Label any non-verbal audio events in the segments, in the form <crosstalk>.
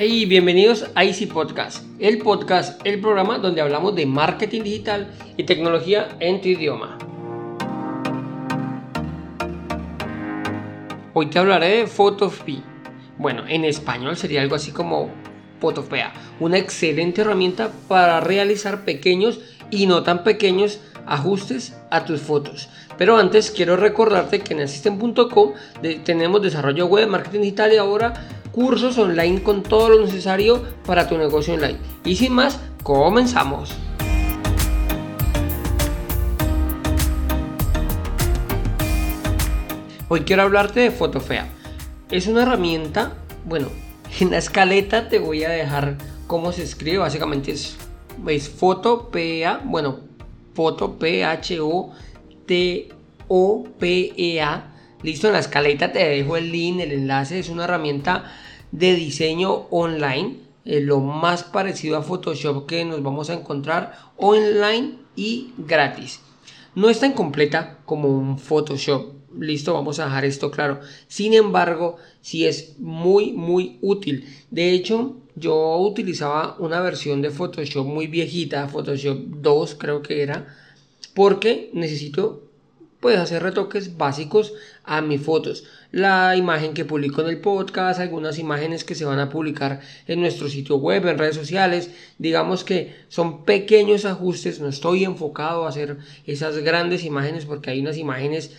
Hey, bienvenidos a Easy Podcast, el podcast, el programa donde hablamos de marketing digital y tecnología en tu idioma. Hoy te hablaré de Photopea. Bueno, en español sería algo así como Photopea, una excelente herramienta para realizar pequeños y no tan pequeños ajustes a tus fotos. Pero antes quiero recordarte que en Assistant.com tenemos desarrollo web, marketing digital y ahora cursos online con todo lo necesario para tu negocio online. Y sin más, comenzamos. Hoy quiero hablarte de Fotofea. Es una herramienta, bueno, <laughs> en la escaleta te voy a dejar cómo se escribe. Básicamente es, es Fotopea, bueno, Foto P-H-O-T-O-P-E-A. Listo, en la escaleta te dejo el link, el enlace. Es una herramienta de diseño online, lo más parecido a Photoshop que nos vamos a encontrar online y gratis. No es tan completa como un Photoshop. Listo, vamos a dejar esto claro. Sin embargo, sí es muy, muy útil. De hecho, yo utilizaba una versión de Photoshop muy viejita, Photoshop 2 creo que era, porque necesito puedes hacer retoques básicos a mis fotos. La imagen que publico en el podcast, algunas imágenes que se van a publicar en nuestro sitio web, en redes sociales. Digamos que son pequeños ajustes, no estoy enfocado a hacer esas grandes imágenes porque hay unas imágenes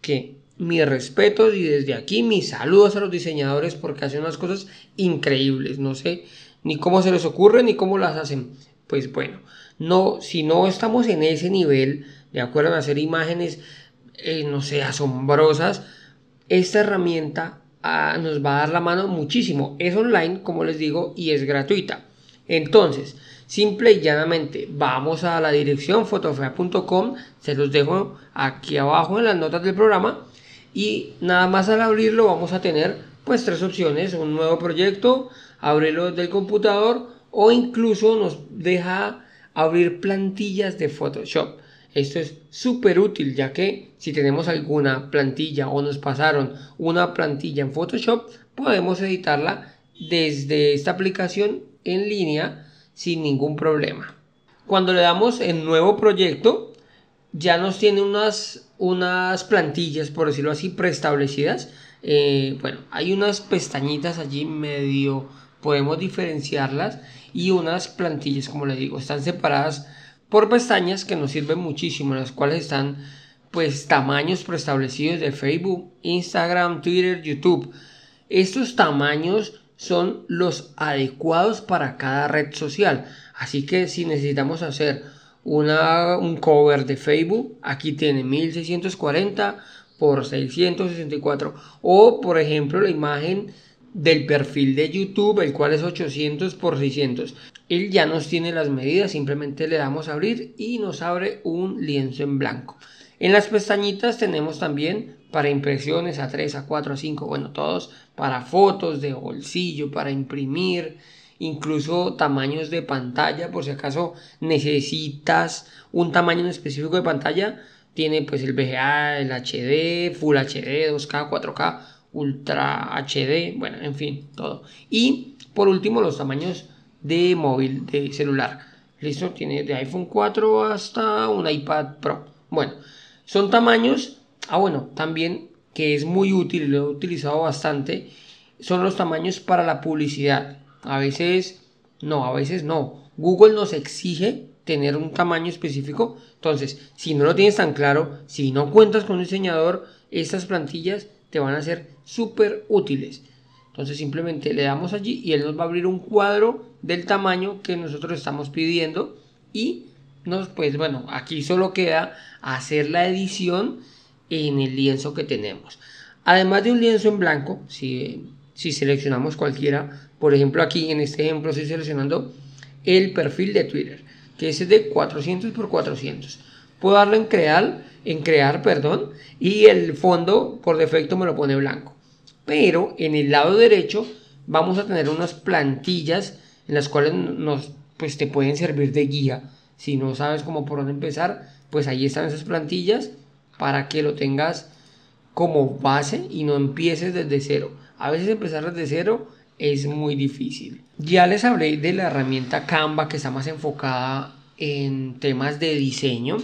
que mis respetos y desde aquí mis saludos a los diseñadores porque hacen unas cosas increíbles. No sé ni cómo se les ocurre ni cómo las hacen. Pues bueno, no, si no estamos en ese nivel, de acuerdo a hacer imágenes, eh, no sé, asombrosas, esta herramienta ah, nos va a dar la mano muchísimo. Es online, como les digo, y es gratuita. Entonces, simple y llanamente, vamos a la dirección fotofea.com, se los dejo aquí abajo en las notas del programa. Y nada más al abrirlo vamos a tener pues tres opciones, un nuevo proyecto, abrirlo desde el computador o incluso nos deja abrir plantillas de Photoshop. Esto es súper útil ya que si tenemos alguna plantilla o nos pasaron una plantilla en Photoshop, podemos editarla desde esta aplicación en línea sin ningún problema. Cuando le damos en nuevo proyecto, ya nos tiene unas, unas plantillas, por decirlo así, preestablecidas. Eh, bueno, hay unas pestañitas allí medio, podemos diferenciarlas y unas plantillas, como les digo, están separadas por pestañas que nos sirven muchísimo, en las cuales están pues tamaños preestablecidos de Facebook, Instagram, Twitter, YouTube. Estos tamaños son los adecuados para cada red social. Así que si necesitamos hacer una, un cover de Facebook, aquí tiene 1640 por 664 o por ejemplo la imagen del perfil de YouTube, el cual es 800 por 600. Él ya nos tiene las medidas, simplemente le damos a abrir y nos abre un lienzo en blanco. En las pestañitas tenemos también para impresiones a 3, a 4, a 5, bueno, todos para fotos de bolsillo, para imprimir, incluso tamaños de pantalla, por si acaso necesitas un tamaño específico de pantalla, tiene pues el VGA, el HD, Full HD, 2K, 4K, Ultra HD, bueno, en fin, todo. Y por último, los tamaños de móvil, de celular. ¿Listo? Tiene de iPhone 4 hasta un iPad Pro. Bueno, son tamaños. Ah, bueno, también que es muy útil, lo he utilizado bastante, son los tamaños para la publicidad. A veces, no, a veces no. Google nos exige tener un tamaño específico. Entonces, si no lo tienes tan claro, si no cuentas con un diseñador, estas plantillas te van a ser súper útiles. Entonces simplemente le damos allí y él nos va a abrir un cuadro del tamaño que nosotros estamos pidiendo y nos pues bueno, aquí solo queda hacer la edición en el lienzo que tenemos. Además de un lienzo en blanco, si, si seleccionamos cualquiera, por ejemplo aquí en este ejemplo estoy seleccionando el perfil de Twitter, que es de 400 por 400. Puedo darle en crear en crear, perdón, y el fondo por defecto me lo pone blanco. Pero en el lado derecho vamos a tener unas plantillas en las cuales nos, pues te pueden servir de guía. Si no sabes cómo por dónde empezar, pues ahí están esas plantillas para que lo tengas como base y no empieces desde cero. A veces empezar desde cero es muy difícil. Ya les hablé de la herramienta Canva que está más enfocada en temas de diseño,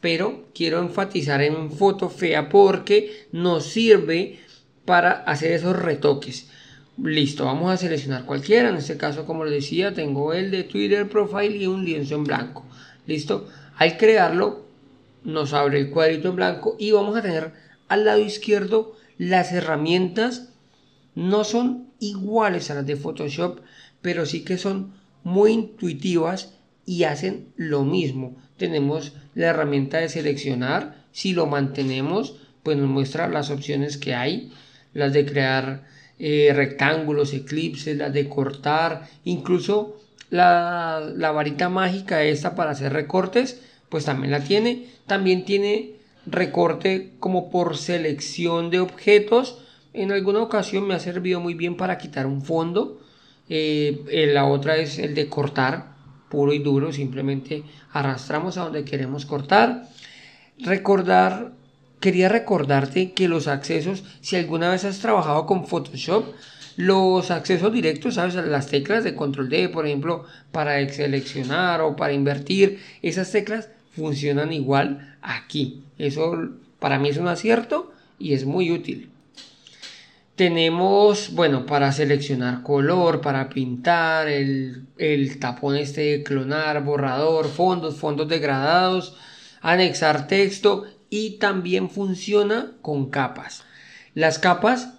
pero quiero enfatizar en foto fea porque nos sirve para hacer esos retoques. Listo, vamos a seleccionar cualquiera. En este caso, como les decía, tengo el de Twitter Profile y un lienzo en blanco. Listo. Al crearlo, nos abre el cuadrito en blanco y vamos a tener al lado izquierdo las herramientas. No son iguales a las de Photoshop, pero sí que son muy intuitivas y hacen lo mismo. Tenemos la herramienta de seleccionar. Si lo mantenemos, pues nos muestra las opciones que hay. Las de crear eh, rectángulos, eclipses, las de cortar, incluso la, la varita mágica esta para hacer recortes, pues también la tiene. También tiene recorte como por selección de objetos. En alguna ocasión me ha servido muy bien para quitar un fondo. Eh, la otra es el de cortar, puro y duro. Simplemente arrastramos a donde queremos cortar. Recordar quería recordarte que los accesos, si alguna vez has trabajado con Photoshop, los accesos directos, ¿sabes? Las teclas de control D, por ejemplo, para seleccionar o para invertir, esas teclas funcionan igual aquí. Eso para mí es un acierto y es muy útil. Tenemos, bueno, para seleccionar color, para pintar, el, el tapón este de clonar, borrador, fondos, fondos degradados, anexar texto y también funciona con capas. Las capas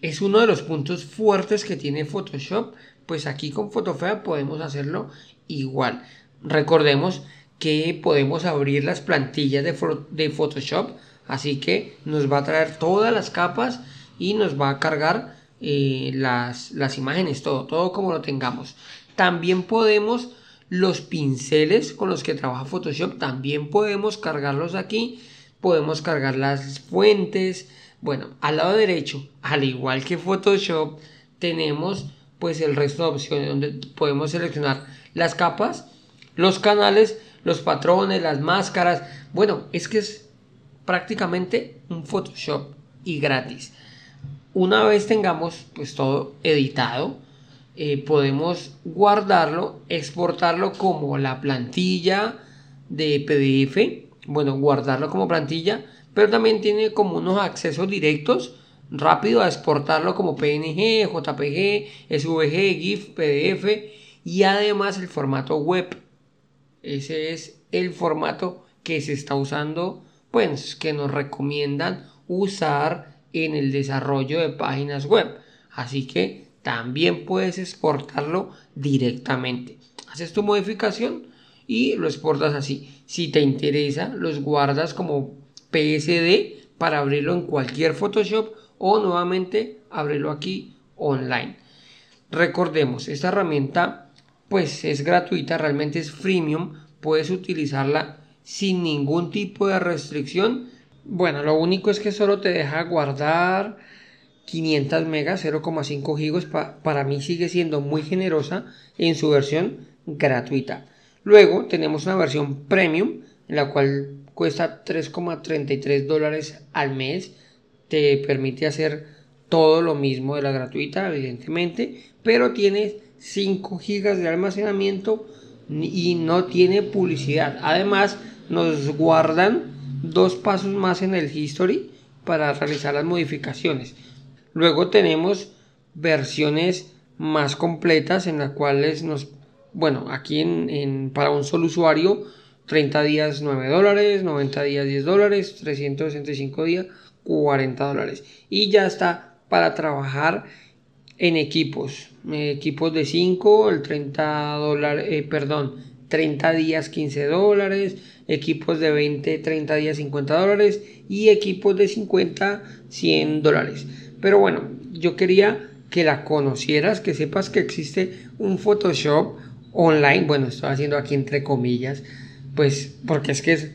es uno de los puntos fuertes que tiene Photoshop, pues aquí con Photofea podemos hacerlo igual. Recordemos que podemos abrir las plantillas de, Photoshop, así que nos va a traer todas las capas y nos va a cargar eh, las, las imágenes, todo, todo como lo tengamos. También podemos los pinceles con los que trabaja Photoshop, también podemos cargarlos aquí podemos cargar las fuentes. Bueno, al lado derecho, al igual que Photoshop, tenemos pues el resto de opciones donde podemos seleccionar las capas, los canales, los patrones, las máscaras. Bueno, es que es prácticamente un Photoshop y gratis. Una vez tengamos pues todo editado, eh, podemos guardarlo, exportarlo como la plantilla de PDF bueno, guardarlo como plantilla, pero también tiene como unos accesos directos rápido a exportarlo como PNG, JPG, SVG, GIF, PDF y además el formato web. Ese es el formato que se está usando, pues que nos recomiendan usar en el desarrollo de páginas web. Así que también puedes exportarlo directamente. Haces tu modificación y lo exportas así. Si te interesa, los guardas como PSD para abrirlo en cualquier Photoshop o nuevamente abrirlo aquí online. Recordemos, esta herramienta pues es gratuita, realmente es freemium, puedes utilizarla sin ningún tipo de restricción. Bueno, lo único es que solo te deja guardar 500 megas, 0,5 gigas, para mí sigue siendo muy generosa en su versión gratuita. Luego tenemos una versión premium, en la cual cuesta 3,33 dólares al mes. Te permite hacer todo lo mismo de la gratuita, evidentemente, pero tiene 5 GB de almacenamiento y no tiene publicidad. Además, nos guardan dos pasos más en el history para realizar las modificaciones. Luego tenemos versiones más completas en las cuales nos bueno, aquí en, para un solo usuario, 30 días 9 dólares, 90 días 10 dólares, 365 días 40 dólares. Y ya está para trabajar en equipos, equipos de 5, el 30 dólares, eh, perdón, 30 días 15 dólares, equipos de 20, 30 días 50 dólares y equipos de 50, 100 dólares. Pero bueno, yo quería que la conocieras, que sepas que existe un Photoshop online, bueno, estoy haciendo aquí entre comillas, pues porque es que es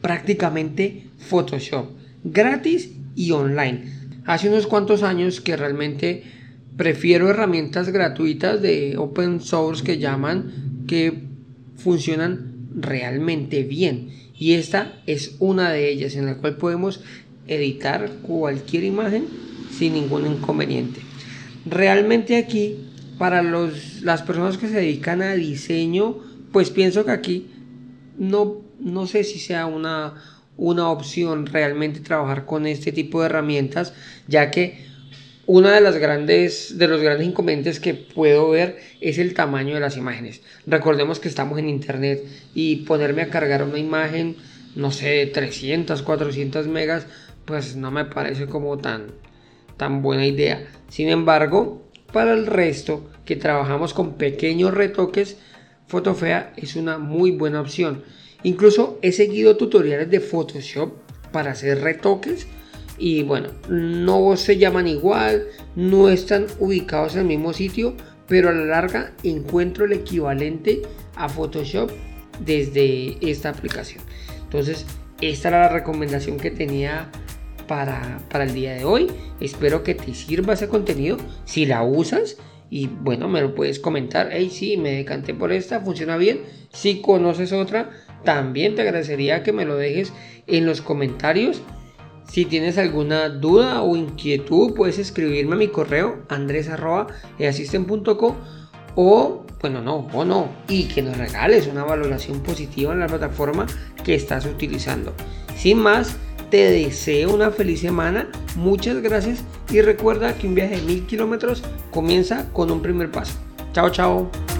prácticamente Photoshop, gratis y online. Hace unos cuantos años que realmente prefiero herramientas gratuitas de open source que llaman que funcionan realmente bien. Y esta es una de ellas en la cual podemos editar cualquier imagen sin ningún inconveniente. realmente aquí, para los, las personas que se dedican a diseño, pues pienso que aquí no, no sé si sea una, una opción realmente trabajar con este tipo de herramientas, ya que una de las grandes de los grandes inconvenientes que puedo ver es el tamaño de las imágenes. Recordemos que estamos en internet y ponerme a cargar una imagen, no sé, 300, 400 megas, pues no me parece como tan tan buena idea. Sin embargo, para el resto que trabajamos con pequeños retoques, Photofea es una muy buena opción. Incluso he seguido tutoriales de Photoshop para hacer retoques y bueno, no se llaman igual, no están ubicados en el mismo sitio, pero a la larga encuentro el equivalente a Photoshop desde esta aplicación. Entonces, esta era la recomendación que tenía para, el día de hoy. Espero que te sirva ese contenido. Si la usas, y bueno, me lo puedes comentar. Hey, sí, me decanté por esta, funciona bien. Si conoces otra, también te agradecería que me lo dejes en los comentarios. Si tienes alguna duda o inquietud, puedes escribirme a mi correo andres.easisten.co o, bueno, no, o no, y que nos regales una valoración positiva en la plataforma que estás utilizando. Sin más, te deseo una feliz semana, muchas gracias y recuerda que un viaje de mil kilómetros comienza con un primer paso. Chao, chao.